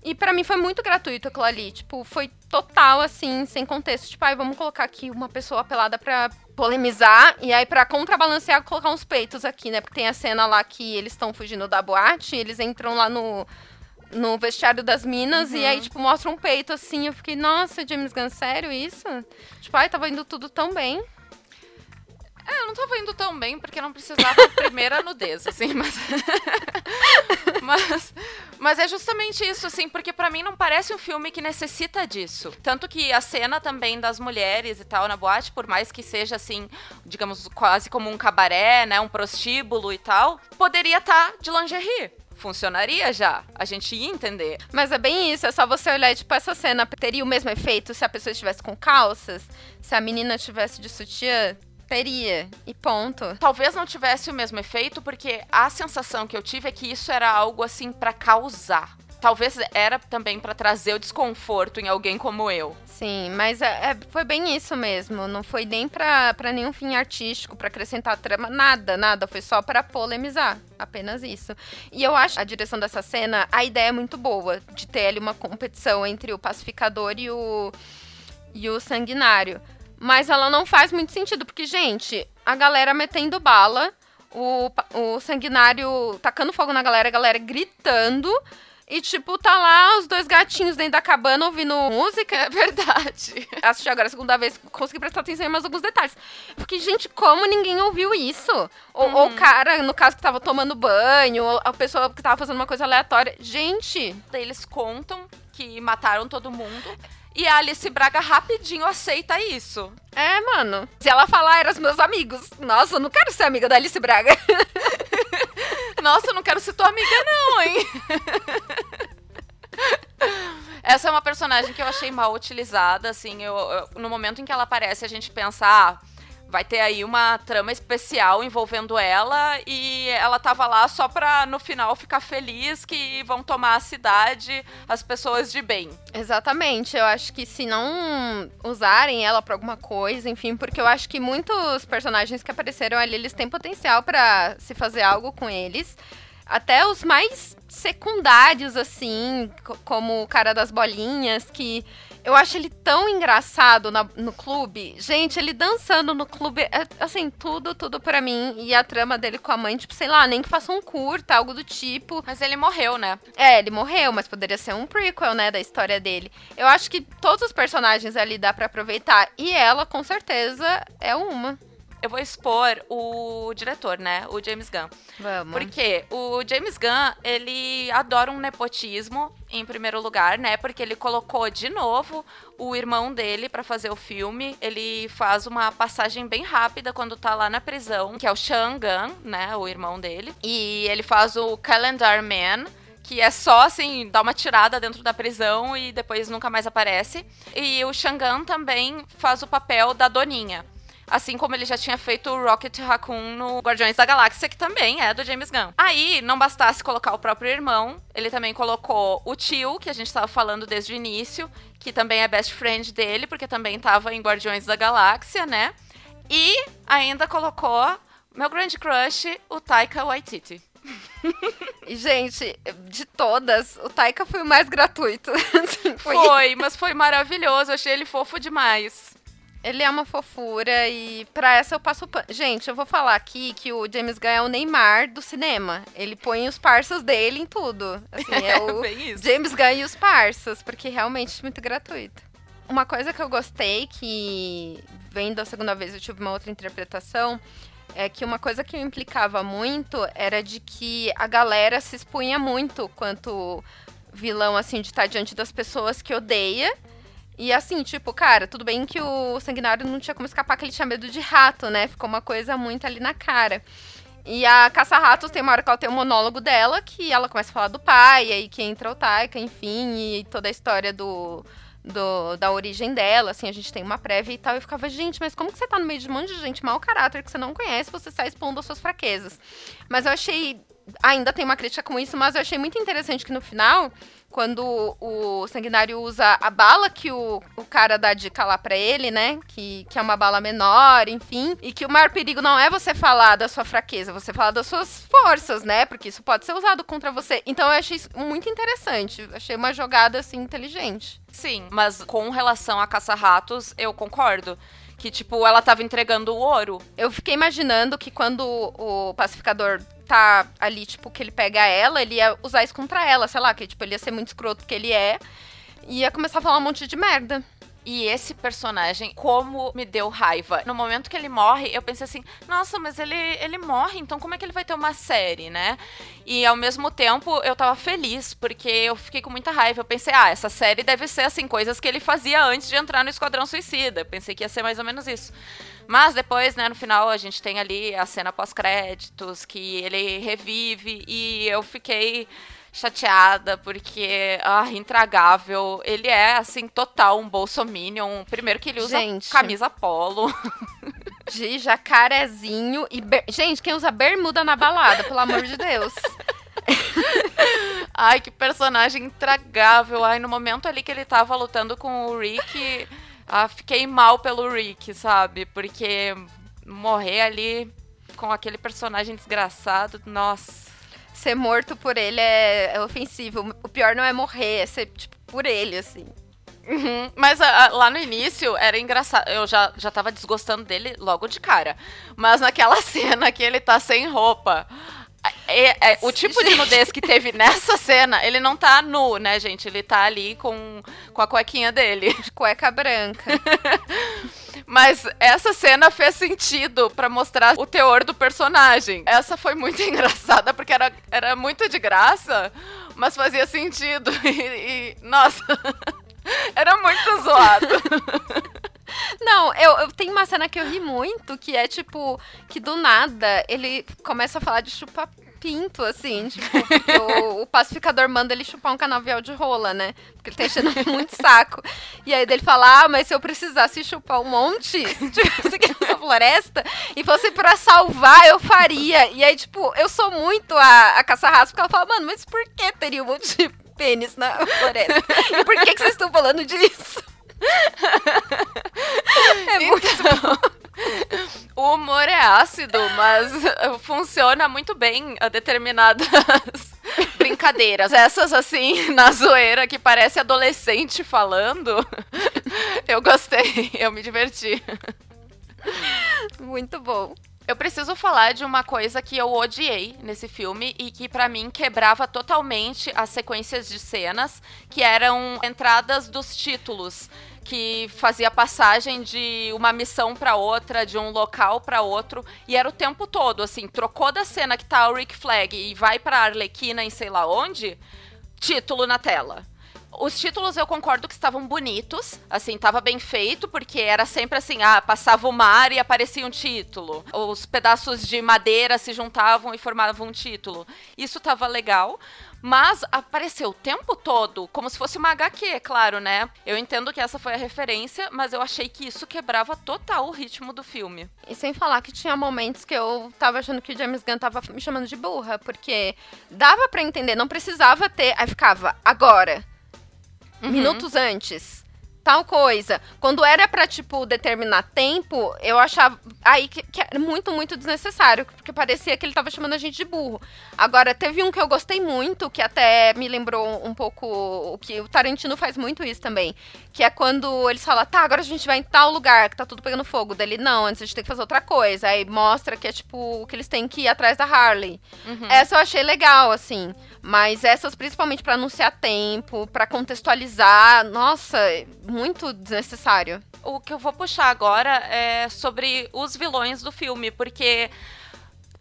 E para mim foi muito gratuito aquilo ali. Tipo, foi total, assim, sem contexto. Tipo, ai, vamos colocar aqui uma pessoa pelada pra polemizar. E aí, pra contrabalancear, colocar uns peitos aqui, né? Porque tem a cena lá que eles estão fugindo da boate, eles entram lá no, no vestiário das minas uhum. e aí, tipo, mostra um peito assim. Eu fiquei, nossa, James Gunn, sério isso? Tipo, ai, tava indo tudo tão bem. É, eu não tava indo tão bem porque não precisava primeira nudez, assim, mas. Mas é justamente isso, assim, porque para mim não parece um filme que necessita disso. Tanto que a cena também das mulheres e tal na boate, por mais que seja assim, digamos, quase como um cabaré, né? Um prostíbulo e tal, poderia estar tá de lingerie funcionaria já. A gente ia entender. Mas é bem isso, é só você olhar, tipo, essa cena teria o mesmo efeito se a pessoa estivesse com calças, se a menina estivesse de sutiã. Teria. E ponto. Talvez não tivesse o mesmo efeito, porque a sensação que eu tive é que isso era algo assim para causar. Talvez era também para trazer o desconforto em alguém como eu. Sim, mas é, é, foi bem isso mesmo. Não foi nem pra, nenhum fim artístico, para acrescentar trama, nada, nada. Foi só para polemizar. Apenas isso. E eu acho a direção dessa cena, a ideia é muito boa. De ter ali uma competição entre o pacificador e o, e o sanguinário. Mas ela não faz muito sentido, porque, gente, a galera metendo bala, o, o sanguinário tacando fogo na galera, a galera gritando. E, tipo, tá lá os dois gatinhos dentro da cabana ouvindo música. É verdade. Assisti agora a segunda vez, consegui prestar atenção em mais alguns detalhes. Porque, gente, como ninguém ouviu isso? Ou, uhum. ou o cara, no caso, que tava tomando banho, ou a pessoa que tava fazendo uma coisa aleatória. Gente. Eles contam que mataram todo mundo. E a Alice Braga rapidinho aceita isso. É, mano. Se ela falar, eram os meus amigos. Nossa, eu não quero ser amiga da Alice Braga. Nossa, eu não quero ser tua amiga, não, hein? Essa é uma personagem que eu achei mal utilizada, assim. Eu, eu, no momento em que ela aparece, a gente pensa, ah, vai ter aí uma trama especial envolvendo ela e ela tava lá só pra no final ficar feliz que vão tomar a cidade as pessoas de bem. Exatamente. Eu acho que se não usarem ela pra alguma coisa, enfim, porque eu acho que muitos personagens que apareceram ali, eles têm potencial para se fazer algo com eles. Até os mais secundários, assim, como o cara das bolinhas, que eu acho ele tão engraçado na, no clube. Gente, ele dançando no clube, é, assim, tudo, tudo para mim. E a trama dele com a mãe, tipo, sei lá, nem que faça um curta, algo do tipo. Mas ele morreu, né? É, ele morreu, mas poderia ser um prequel, né, da história dele. Eu acho que todos os personagens ali dá para aproveitar. E ela, com certeza, é uma eu vou expor o diretor, né? O James Gunn. Vamos. Porque o James Gunn, ele adora um nepotismo, em primeiro lugar, né? Porque ele colocou de novo o irmão dele para fazer o filme. Ele faz uma passagem bem rápida quando tá lá na prisão, que é o Sean Gunn, né? O irmão dele. E ele faz o Calendar Man que é só assim, dar uma tirada dentro da prisão e depois nunca mais aparece. E o Shangan também faz o papel da Doninha. Assim como ele já tinha feito o Rocket Raccoon no Guardiões da Galáxia, que também é do James Gunn. Aí, não bastasse colocar o próprio irmão, ele também colocou o tio, que a gente estava falando desde o início, que também é best friend dele, porque também estava em Guardiões da Galáxia, né? E ainda colocou Meu grande crush, o Taika Waititi. E, gente, de todas, o Taika foi o mais gratuito. Assim, foi... foi, mas foi maravilhoso. Achei ele fofo demais. Ele é uma fofura e pra essa eu passo pano. Gente, eu vou falar aqui que o James Gunn é o Neymar do cinema. Ele põe os parças dele em tudo. Assim, é o James Gunn e os parças, porque realmente é muito gratuito. Uma coisa que eu gostei, que vendo a segunda vez eu tive uma outra interpretação, é que uma coisa que eu implicava muito era de que a galera se expunha muito quanto vilão, assim, de estar diante das pessoas que odeia. E assim, tipo, cara, tudo bem que o sanguinário não tinha como escapar, que ele tinha medo de rato, né? Ficou uma coisa muito ali na cara. E a Caça-Ratos tem uma hora que ela tem um monólogo dela, que ela começa a falar do pai, aí que entra o Taika, enfim, e toda a história do, do, da origem dela, assim, a gente tem uma prévia e tal. Eu ficava, gente, mas como que você tá no meio de um monte de gente mau caráter que você não conhece, você está expondo as suas fraquezas. Mas eu achei. Ainda tem uma crítica com isso, mas eu achei muito interessante que no final quando o sanguinário usa a bala que o, o cara dá dica lá pra ele, né? Que, que é uma bala menor, enfim. E que o maior perigo não é você falar da sua fraqueza, você falar das suas forças, né? Porque isso pode ser usado contra você. Então eu achei isso muito interessante. Achei uma jogada, assim, inteligente. Sim, mas com relação a caça-ratos, eu concordo que, tipo, ela tava entregando o ouro. Eu fiquei imaginando que quando o pacificador tá ali, tipo, que ele pega ela, ele ia usar isso contra ela, sei lá, que tipo, ele ia ser muito escroto que ele é. E ia começar a falar um monte de merda. E esse personagem, como me deu raiva. No momento que ele morre, eu pensei assim: nossa, mas ele, ele morre, então como é que ele vai ter uma série, né? E ao mesmo tempo, eu tava feliz, porque eu fiquei com muita raiva. Eu pensei: ah, essa série deve ser assim, coisas que ele fazia antes de entrar no Esquadrão Suicida. Eu pensei que ia ser mais ou menos isso. Mas depois, né, no final, a gente tem ali a cena pós-créditos, que ele revive, e eu fiquei chateada, porque, ah, intragável. Ele é, assim, total um bolsominion. Primeiro que ele usa Gente. camisa polo. De jacarezinho e... Ber... Gente, quem usa bermuda na balada, pelo amor de Deus. Ai, que personagem intragável. Ai, no momento ali que ele tava lutando com o Rick, ah, fiquei mal pelo Rick, sabe? Porque morrer ali com aquele personagem desgraçado, nossa ser morto por ele é, é ofensivo. O pior não é morrer, é ser, tipo, por ele, assim. Uhum. Mas a, a, lá no início era engraçado. Eu já, já tava desgostando dele logo de cara. Mas naquela cena que ele tá sem roupa. É, é, o tipo de nudez que teve nessa cena, ele não tá nu, né, gente? Ele tá ali com, com a cuequinha dele. De cueca branca. Mas essa cena fez sentido para mostrar o teor do personagem. Essa foi muito engraçada, porque era, era muito de graça, mas fazia sentido. E, e nossa, era muito zoado. Não, eu, eu tenho uma cena que eu ri muito, que é tipo, que do nada ele começa a falar de chupar pinto, assim, tipo, o, o, pacificador manda ele chupar um canavial de rola, né? Porque ele tá enchendo muito saco. E aí ele fala, ah, mas se eu precisasse chupar um monte, tipo, aqui nessa floresta, e fosse pra salvar, eu faria. E aí, tipo, eu sou muito a, a caça-raça, porque ela fala, mano, mas por que teria um monte de pênis na floresta? E por que, que vocês estão falando disso? é muito então, o humor é ácido, mas funciona muito bem a determinadas brincadeiras. Essas, assim, na zoeira, que parece adolescente falando. Eu gostei, eu me diverti. Muito bom. Eu preciso falar de uma coisa que eu odiei nesse filme e que para mim quebrava totalmente as sequências de cenas, que eram entradas dos títulos que fazia passagem de uma missão para outra, de um local para outro, e era o tempo todo, assim, trocou da cena que tá o Rick Flag e vai para Arlequina em sei lá onde, título na tela. Os títulos eu concordo que estavam bonitos, assim, tava bem feito, porque era sempre assim, ah, passava o mar e aparecia um título. Os pedaços de madeira se juntavam e formavam um título. Isso tava legal. Mas apareceu o tempo todo, como se fosse uma HQ, claro, né? Eu entendo que essa foi a referência, mas eu achei que isso quebrava total o ritmo do filme. E sem falar que tinha momentos que eu tava achando que o James Gunn tava me chamando de burra, porque dava para entender, não precisava ter. Aí ficava, agora Uhum. Minutos antes. Tal coisa. Quando era pra, tipo, determinar tempo, eu achava aí que, que era muito, muito desnecessário, porque parecia que ele tava chamando a gente de burro. Agora, teve um que eu gostei muito, que até me lembrou um pouco o que o Tarantino faz muito isso também, que é quando eles falam, tá, agora a gente vai em tal lugar que tá tudo pegando fogo. Dele, não, antes a gente tem que fazer outra coisa. Aí mostra que é, tipo, que eles têm que ir atrás da Harley. Uhum. Essa eu achei legal, assim. Mas essas, principalmente para anunciar tempo, para contextualizar, nossa, muito desnecessário. O que eu vou puxar agora é sobre os vilões do filme, porque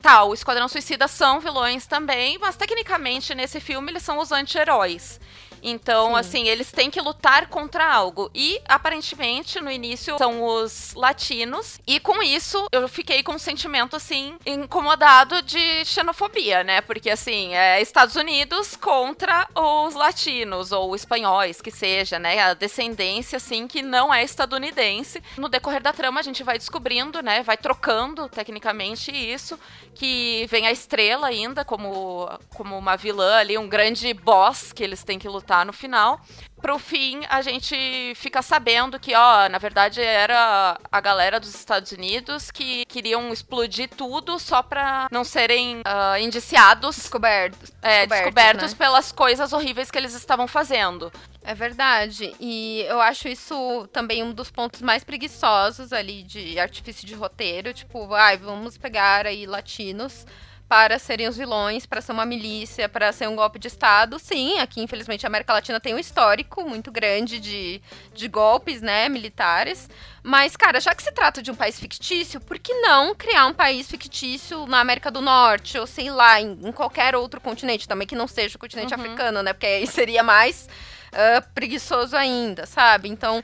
tá, o Esquadrão Suicida são vilões também, mas tecnicamente nesse filme eles são os anti-heróis. Então, Sim. assim, eles têm que lutar contra algo. E, aparentemente, no início, são os latinos. E com isso, eu fiquei com um sentimento, assim, incomodado de xenofobia, né? Porque, assim, é Estados Unidos contra os latinos, ou espanhóis, que seja, né? A descendência, assim, que não é estadunidense. No decorrer da trama, a gente vai descobrindo, né? Vai trocando, tecnicamente, isso. Que vem a estrela ainda, como, como uma vilã ali, um grande boss que eles têm que lutar no final. Pro fim, a gente fica sabendo que, ó, na verdade era a galera dos Estados Unidos que queriam explodir tudo só pra não serem uh, indiciados. Descobertos. É, descobertos, descobertos né? pelas coisas horríveis que eles estavam fazendo. É verdade. E eu acho isso também um dos pontos mais preguiçosos ali de artifício de roteiro. Tipo, ai, vamos pegar aí latinos para serem os vilões, para ser uma milícia, para ser um golpe de Estado. Sim, aqui, infelizmente, a América Latina tem um histórico muito grande de, de golpes, né, militares. Mas, cara, já que se trata de um país fictício, por que não criar um país fictício na América do Norte, ou sei lá, em, em qualquer outro continente, também que não seja o continente uhum. africano, né? Porque aí seria mais uh, preguiçoso ainda, sabe? Então,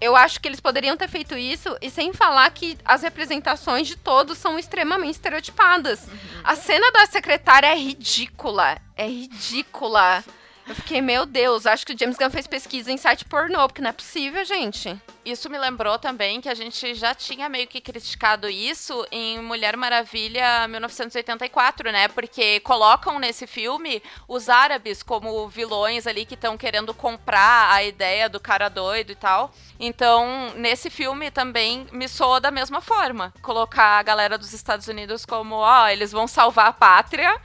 eu acho que eles poderiam ter feito isso e sem falar que as representações de todos são extremamente estereotipadas. Uhum. A cena da secretária é ridícula. É ridícula. Eu fiquei, meu Deus, acho que o James Gunn fez pesquisa em site pornô, porque não é possível, gente. Isso me lembrou também que a gente já tinha meio que criticado isso em Mulher Maravilha 1984, né? Porque colocam nesse filme os árabes como vilões ali que estão querendo comprar a ideia do cara doido e tal. Então, nesse filme também me soa da mesma forma. Colocar a galera dos Estados Unidos como, ó, eles vão salvar a pátria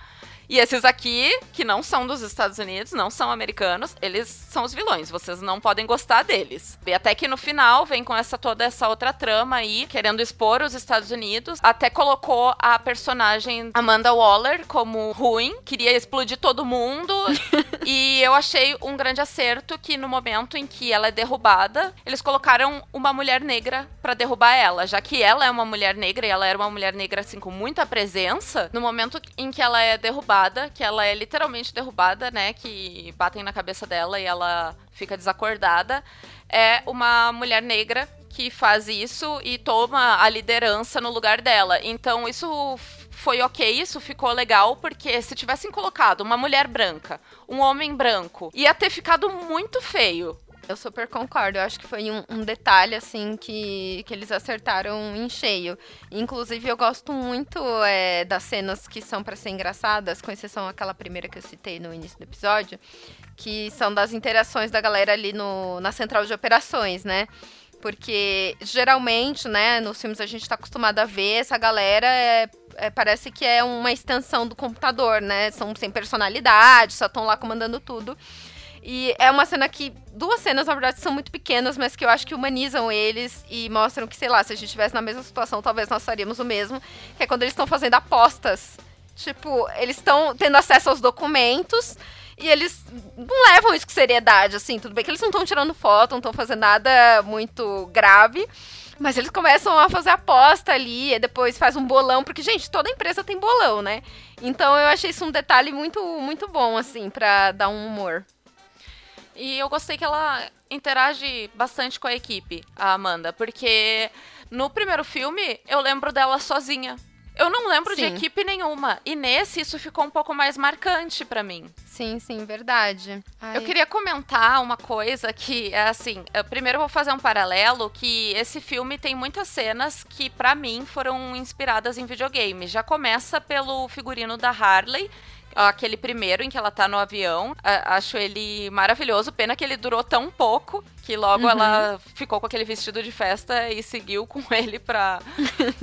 e esses aqui, que não são dos Estados Unidos, não são americanos, eles são os vilões. Vocês não podem gostar deles. E até que no final vem com essa toda essa outra trama aí, querendo expor os Estados Unidos. Até colocou a personagem Amanda Waller como ruim, queria explodir todo mundo. e eu achei um grande acerto que no momento em que ela é derrubada, eles colocaram uma mulher negra para derrubar ela, já que ela é uma mulher negra e ela era uma mulher negra assim com muita presença. No momento em que ela é derrubada derrubada, que ela é literalmente derrubada, né? Que batem na cabeça dela e ela fica desacordada. É uma mulher negra que faz isso e toma a liderança no lugar dela. Então isso foi ok, isso ficou legal, porque se tivessem colocado uma mulher branca, um homem branco, ia ter ficado muito feio. Eu super concordo. Eu acho que foi um, um, detalhe, assim, que, que eles acertaram em cheio. Inclusive, eu gosto muito é, das cenas que são para ser engraçadas, com exceção aquela primeira que eu citei no início do episódio, que são das interações da galera ali no, na central de operações, né? Porque geralmente, né, nos filmes a gente está acostumado a ver essa galera é, é, parece que é uma extensão do computador, né? São sem personalidade, só estão lá comandando tudo. E é uma cena que. Duas cenas, na verdade, são muito pequenas, mas que eu acho que humanizam eles e mostram que, sei lá, se a gente estivesse na mesma situação, talvez nós faríamos o mesmo. Que é quando eles estão fazendo apostas. Tipo, eles estão tendo acesso aos documentos e eles não levam isso com seriedade, assim. Tudo bem que eles não estão tirando foto, não estão fazendo nada muito grave. Mas eles começam a fazer aposta ali, e depois faz um bolão, porque, gente, toda empresa tem bolão, né? Então eu achei isso um detalhe muito, muito bom, assim, para dar um humor. E eu gostei que ela interage bastante com a equipe, a Amanda, porque no primeiro filme eu lembro dela sozinha. Eu não lembro sim. de equipe nenhuma. E nesse isso ficou um pouco mais marcante para mim. Sim, sim, verdade. Ai. Eu queria comentar uma coisa que é assim, primeiro eu vou fazer um paralelo que esse filme tem muitas cenas que para mim foram inspiradas em videogame. Já começa pelo figurino da Harley, Aquele primeiro em que ela tá no avião, acho ele maravilhoso. Pena que ele durou tão pouco que logo uhum. ela ficou com aquele vestido de festa e seguiu com ele pra,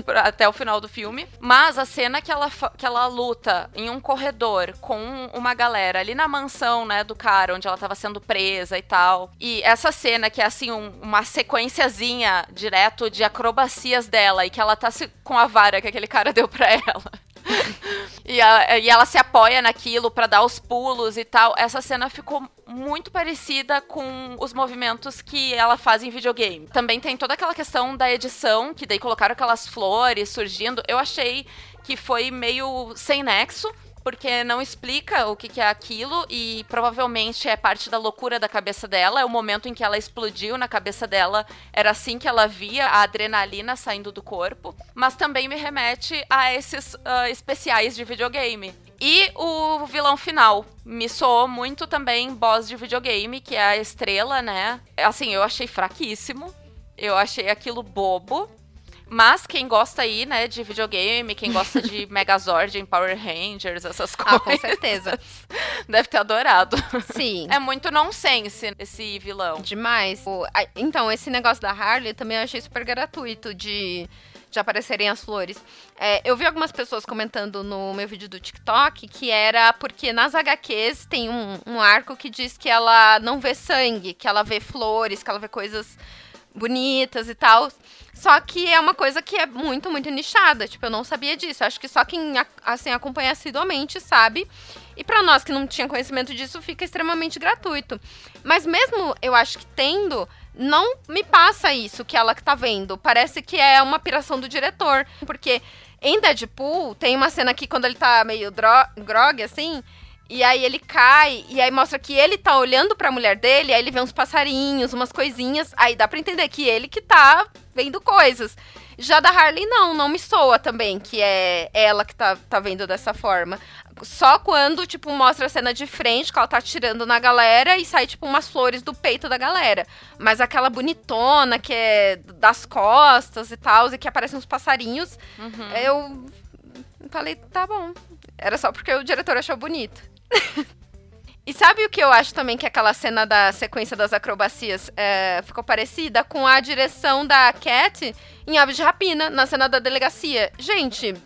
pra, até o final do filme. Mas a cena que ela, que ela luta em um corredor com uma galera ali na mansão, né, do cara, onde ela tava sendo presa e tal. E essa cena que é assim, um, uma sequenciazinha direto de acrobacias dela e que ela tá se, com a vara que aquele cara deu pra ela. e, a, e, ela se apoia naquilo para dar os pulos e tal. Essa cena ficou muito parecida com os movimentos que ela faz em videogame. Também tem toda aquela questão da edição, que daí colocaram aquelas flores surgindo. Eu achei que foi meio sem nexo porque não explica o que, que, é aquilo e provavelmente é parte da loucura da cabeça dela. É o momento em que ela explodiu na cabeça dela, era assim que ela via a adrenalina saindo do corpo. Mas também me remete a esses uh, especiais de videogame. E o vilão final me soou muito também boss de videogame, que é a estrela, né? Assim, eu achei fraquíssimo. Eu achei aquilo bobo. Mas quem gosta aí, né, de videogame, quem gosta de Megazord em Power Rangers, essas coisas. Ah, com certeza. Deve ter adorado. Sim. É muito nonsense esse vilão. Demais. Então, esse negócio da Harley também eu achei super gratuito de de aparecerem as flores. É, eu vi algumas pessoas comentando no meu vídeo do TikTok que era porque nas HQs tem um, um, arco que diz que ela não vê sangue, que ela vê flores, que ela vê coisas bonitas e tal. Só que é uma coisa que é muito, muito nichada. Tipo, eu não sabia disso. Acho que só quem assim acompanha assiduamente sabe. E para nós que não tinha conhecimento disso, fica extremamente gratuito. Mas mesmo eu acho que tendo, não me passa isso que ela que tá vendo. Parece que é uma piração do diretor. Porque em Deadpool, tem uma cena aqui quando ele tá meio grog, assim, e aí ele cai, e aí mostra que ele tá olhando pra mulher dele, aí ele vê uns passarinhos, umas coisinhas. Aí dá pra entender que ele que tá vendo coisas. Já da Harley, não, não me soa também que é ela que tá, tá vendo dessa forma. Só quando, tipo, mostra a cena de frente, que ela tá tirando na galera e sai, tipo, umas flores do peito da galera. Mas aquela bonitona que é das costas e tal, e que aparecem uns passarinhos, uhum. eu falei, tá bom. Era só porque o diretor achou bonito. E sabe o que eu acho também que aquela cena da sequência das acrobacias é, ficou parecida com a direção da Cat em Aves de Rapina, na cena da delegacia? Gente,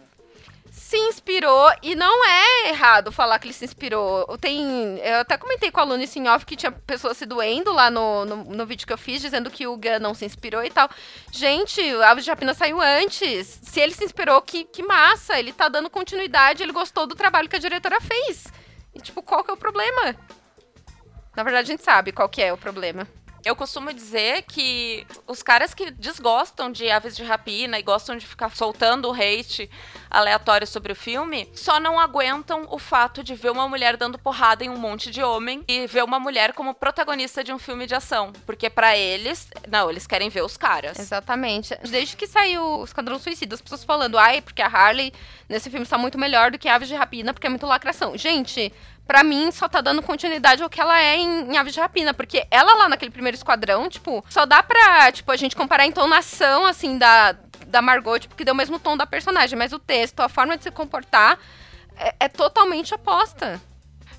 se inspirou e não é errado falar que ele se inspirou. Tem, eu até comentei com a Luna em off que tinha pessoas se doendo lá no, no, no, vídeo que eu fiz, dizendo que o Gun não se inspirou e tal. Gente, Aves de Rapina saiu antes. Se ele se inspirou, que, que massa. Ele tá dando continuidade, ele gostou do trabalho que a diretora fez. E, tipo, qual que é o problema? Na verdade, a gente sabe qual que é o problema. Eu costumo dizer que os caras que desgostam de Aves de Rapina e gostam de ficar soltando o hate aleatório sobre o filme, só não aguentam o fato de ver uma mulher dando porrada em um monte de homem e ver uma mulher como protagonista de um filme de ação. Porque para eles, não, eles querem ver os caras. Exatamente. Desde que saiu o Esquadrão Suicida, as pessoas falando, ai, porque a Harley nesse filme está muito melhor do que Aves de Rapina, porque é muito lacração. Gente, para mim, só tá dando continuidade ao que ela é em, em, Aves de Rapina. Porque ela lá naquele primeiro esquadrão, tipo, só dá pra, tipo, a gente comparar a entonação, assim, da, da Margot, tipo, que deu o mesmo tom da personagem. Mas o texto, a forma de se comportar é, é totalmente oposta.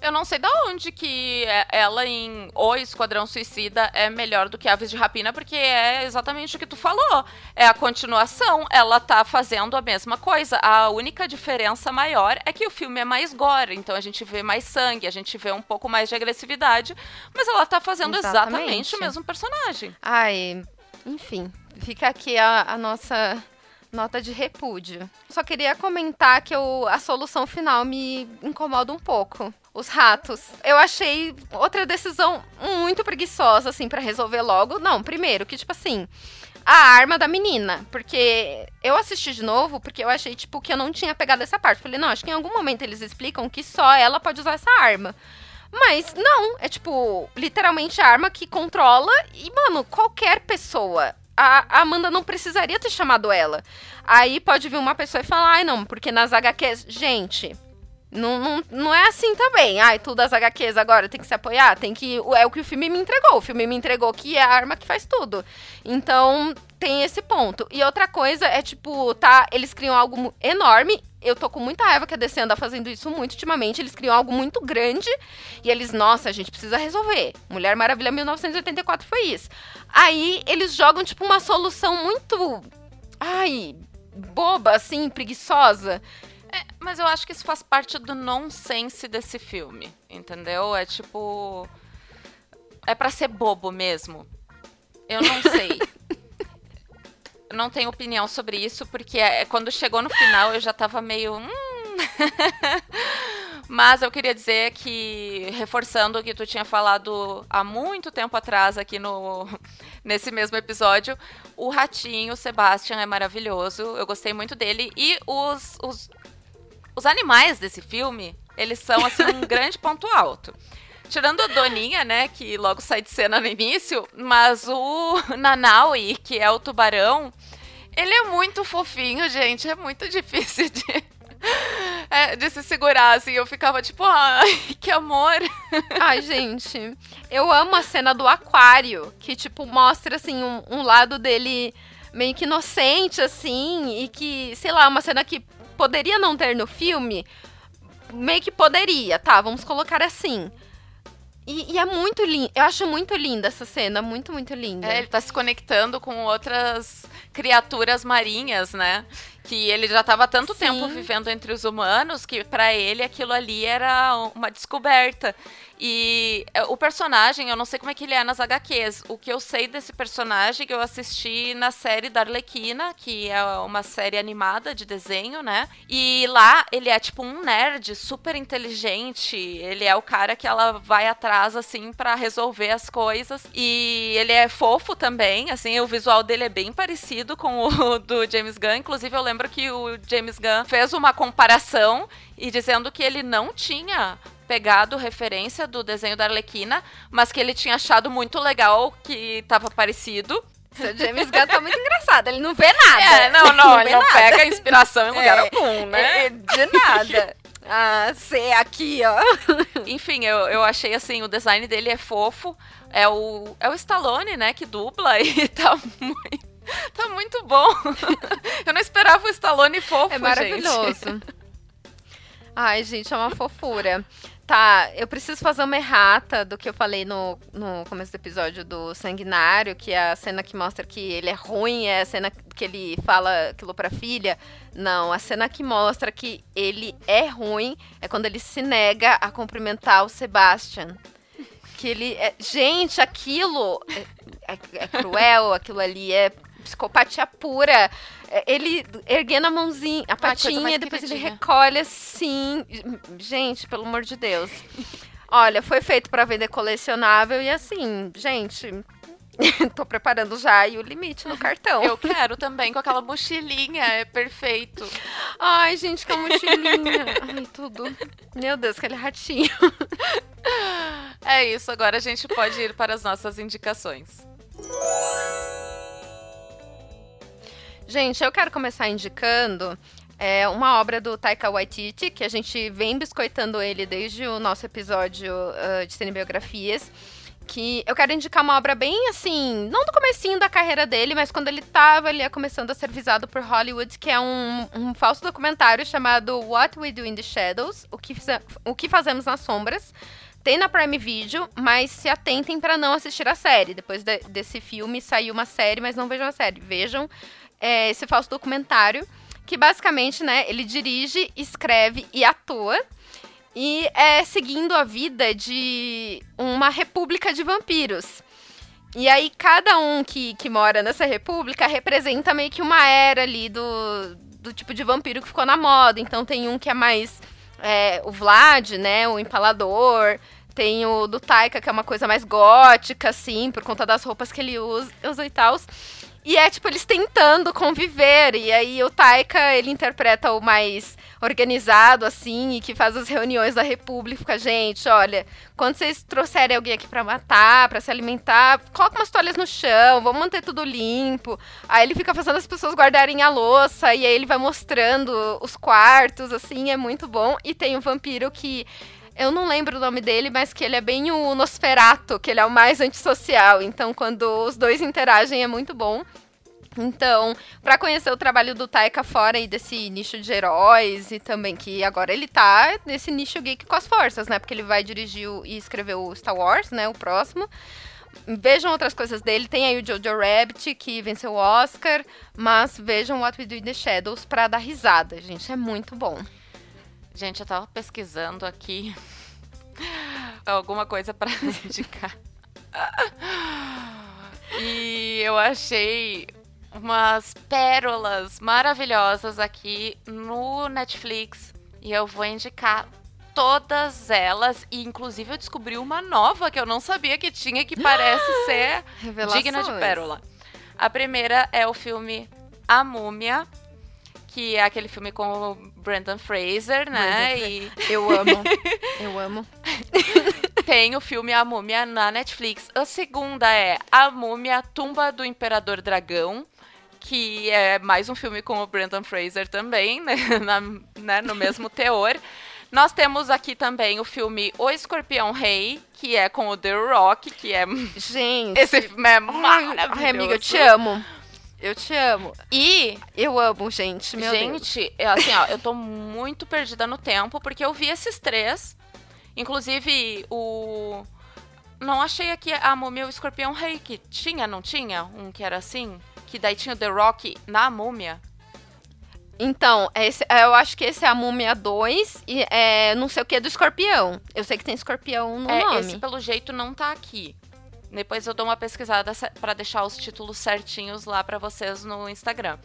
Eu não sei da onde que é, ela em O Esquadrão Suicida é melhor do que Aves de Rapina, porque é exatamente o que tu falou. É a continuação. Ela tá fazendo a mesma coisa. A única diferença maior é que o filme é mais gore, então a gente vê mais sangue, a gente vê um pouco mais de agressividade, mas ela tá fazendo exatamente, exatamente o mesmo personagem. Ai, enfim, fica aqui a, a nossa nota de repúdio. Só queria comentar que eu, a solução final me incomoda um pouco os ratos. Eu achei outra decisão muito preguiçosa, assim, para resolver logo. Não, primeiro, que, tipo assim, a arma da menina. Porque eu assisti de novo, porque eu achei, tipo, que eu não tinha pegado essa parte. Falei, não, acho que em algum momento eles explicam que só ela pode usar essa arma. Mas não, é tipo, literalmente a arma que controla e, mano, qualquer pessoa. A Amanda não precisaria ter chamado ela. Aí pode vir uma pessoa e falar, ai não, porque nas HQs. Gente, não, não, não é assim também. Ai, tudo as HQs agora tem que se apoiar. Tem que. É o que o filme me entregou. O filme me entregou que é a arma que faz tudo. Então, tem esse ponto. E outra coisa é, tipo, tá, eles criam algo enorme. eu tô com muita raiva que a DC anda fazendo isso muito ultimamente. Eles criam algo muito grande e eles, nossa, a gente precisa resolver. Mulher Maravilha 1984 foi isso. Aí eles jogam, tipo, uma solução muito. Ai, boba, assim, preguiçosa. É, mas eu acho que isso faz parte do nonsense desse filme, entendeu? É tipo. É para ser bobo mesmo. Eu não sei. eu não tenho opinião sobre isso, porque é, quando chegou no final eu já tava meio. Hum. Mas eu queria dizer que, reforçando o que tu tinha falado há muito tempo atrás aqui no, nesse mesmo episódio, o ratinho, o Sebastian, é maravilhoso. Eu gostei muito dele. E os, os, os animais desse filme, eles são, assim, um grande ponto alto. Tirando a Doninha, né, que logo sai de cena no início, mas o Nanaui, que é o tubarão, ele é muito fofinho, gente. É muito difícil de é, de se segurar, assim. Eu ficava tipo, ai, que amor. Ai, gente, eu amo a cena do aquário, que, tipo, mostra, assim, um, um lado dele meio que inocente, assim, e que, sei lá, uma cena que poderia não ter no filme, meio que poderia, tá? Vamos colocar assim. E, e, é muito lindo. Eu acho muito linda essa cena. Muito, muito linda. É, ele tá se conectando com outras criaturas marinhas, né? Que ele já estava tanto Sim. tempo vivendo entre os humanos que para ele aquilo ali era uma descoberta. E é, o personagem, eu não sei como é que ele é nas HQs. O que eu sei desse personagem, eu assisti na série da Arlequina, que é uma série animada de desenho, né? E lá ele é tipo um nerd super inteligente. Ele é o cara que ela vai atrás, assim, para resolver as coisas. E ele é fofo também, assim, o visual dele é bem parecido com o do James Gunn. Inclusive, eu lembro que o James Gunn fez uma comparação e dizendo que ele não tinha pegado referência do desenho da Arlequina, mas que ele tinha achado muito legal que tava parecido. Seu James Gunn tá muito engraçado, ele não vê nada. É, não, não, não ele não nada. pega inspiração em lugar é, algum, né? É, de nada. Ah, ser aqui, ó. Enfim, eu, eu achei assim, o design dele é fofo. É o, é o Stallone, né, que dubla e tá muito, tá muito bom. Eu não esperava o Stallone fofo, É maravilhoso. Gente. Ai, gente, é uma fofura. Tá, eu preciso fazer uma errata do que eu falei no, no começo do episódio do Sanguinário, que é a cena que mostra que ele é ruim, é a cena que ele fala aquilo pra filha. Não, a cena que mostra que ele é ruim é quando ele se nega a cumprimentar o Sebastian. Que ele. É, gente, aquilo é, é, é cruel, aquilo ali é psicopatia pura. É, ele erguendo a mãozinha, a patinha, depois ele recolhe assim. Gente, pelo amor de Deus. Olha, foi feito para vender colecionável e assim, gente, Tô preparando já e o limite no cartão. Eu quero também, com aquela mochilinha, é perfeito. Ai, gente, com a mochilinha. Ai, tudo. Meu Deus, aquele ratinho. É isso, agora a gente pode ir para as nossas indicações. Gente, eu quero começar indicando é uma obra do Taika Waititi, que a gente vem biscoitando ele desde o nosso episódio uh, de cinebiografias. Que eu quero indicar uma obra bem assim, não do comecinho da carreira dele, mas quando ele estava ali começando a ser visado por Hollywood, que é um, um falso documentário chamado What We Do in the Shadows, o que, o que fazemos nas sombras. Tem na Prime Video, mas se atentem para não assistir a série. Depois de, desse filme saiu uma série, mas não vejam a série. Vejam é, esse falso documentário, que basicamente, né, ele dirige, escreve e atua. E é seguindo a vida de uma república de vampiros. E aí, cada um que, que mora nessa república representa meio que uma era ali do, do tipo de vampiro que ficou na moda. Então, tem um que é mais é, o Vlad, né? O empalador. Tem o do Taika, que é uma coisa mais gótica, assim, por conta das roupas que ele usa, usa e tal. E é, tipo, eles tentando conviver. E aí o Taika, ele interpreta o mais organizado, assim, e que faz as reuniões da República. Gente, olha, quando vocês trouxerem alguém aqui para matar, para se alimentar, coloca umas toalhas no chão, vamos manter tudo limpo. Aí ele fica fazendo as pessoas guardarem a louça, e aí ele vai mostrando os quartos, assim, é muito bom. E tem um vampiro que eu não lembro o nome dele, mas que ele é bem o Nosferato, que ele é o mais antissocial. Então, quando os dois interagem, é muito bom. Então, para conhecer o trabalho do Taika fora aí desse nicho de heróis e também que agora ele tá nesse nicho geek com as forças, né? Porque ele vai dirigir o, e escrever o Star Wars, né? O próximo. Vejam outras coisas dele. Tem aí o Jojo Rabbit, que venceu o Oscar. Mas vejam What We Do in the Shadows pra dar risada, gente. É muito bom. Gente, eu tava pesquisando aqui alguma coisa para indicar. e eu achei umas pérolas maravilhosas aqui no Netflix e eu vou indicar todas elas e inclusive eu descobri uma nova que eu não sabia que tinha que parece ser digna de pérola. A primeira é o filme A Múmia, que é aquele filme com o Brandon Fraser, né? Brandon e eu amo. eu amo. Tem o filme A Múmia na Netflix. A segunda é A Múmia Tumba do Imperador Dragão que é mais um filme com o Brandon Fraser também, né, na, né, no mesmo teor. Nós temos aqui também o filme O Escorpião Rei, que é com o The Rock, que é. Gente. Esse filme é maravilhoso. Ai, amiga, eu te amo. Eu te amo. E. Eu amo, gente. Meu gente, Deus. assim, ó, eu tô muito perdida no tempo, porque eu vi esses três. Inclusive, o. Não achei aqui a Múmia o Escorpião Rei, que tinha, não tinha? Um que era assim? que daí tinha o The Rock na múmia. Então, esse, eu acho que esse é a Múmia 2 e é não sei o que é do escorpião. Eu sei que tem escorpião no é, nome. Esse, pelo jeito, não tá aqui. Depois eu dou uma pesquisada para deixar os títulos certinhos lá para vocês no Instagram.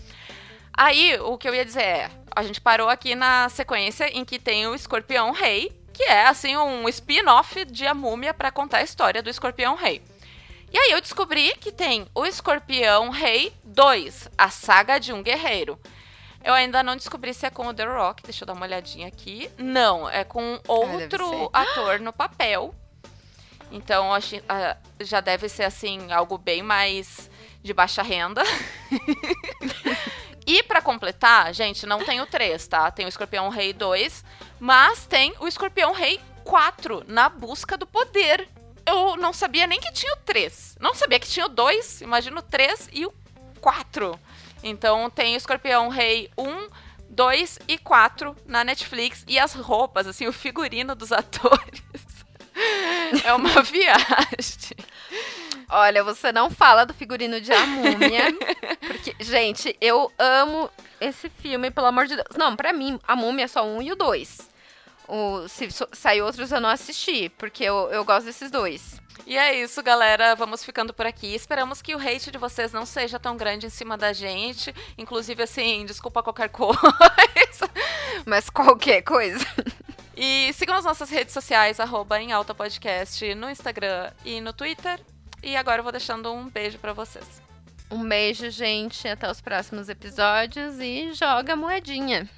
Aí, o que eu ia dizer é, a gente parou aqui na sequência em que tem o Escorpião Rei, que é assim um spin-off de A Múmia para contar a história do Escorpião Rei. E aí eu descobri que tem o Escorpião Rei 2, a saga de um guerreiro. Eu ainda não descobri se é com o The Rock, deixa eu dar uma olhadinha aqui. Não, é com outro ah, ator no papel. Então acho, uh, já deve ser assim algo bem mais de baixa renda. e para completar, gente, não tem o 3, tá? Tem o Escorpião Rei 2, mas tem o Escorpião Rei 4 na busca do poder eu não sabia nem que tinha o 3. Não sabia que tinha o 2, imagino o 3 e o 4. Então tem o Escorpião Rei 1, 2 e 4 na Netflix. E as roupas, assim, o figurino dos atores. é uma viagem. Olha, você não fala do figurino de A Múmia. porque, gente, eu amo esse filme, pelo amor de Deus. Não, pra mim, A Múmia é só um e o dois. O, se sair outros eu não assisti, porque eu, eu gosto desses dois. E é isso, galera. Vamos ficando por aqui. Esperamos que o hate de vocês não seja tão grande em cima da gente. Inclusive, assim, desculpa qualquer coisa. Mas qualquer coisa. E sigam as nossas redes sociais, arroba em alta podcast, no Instagram e no Twitter. E agora eu vou deixando um beijo para vocês. Um beijo, gente. Até os próximos episódios e joga moedinha.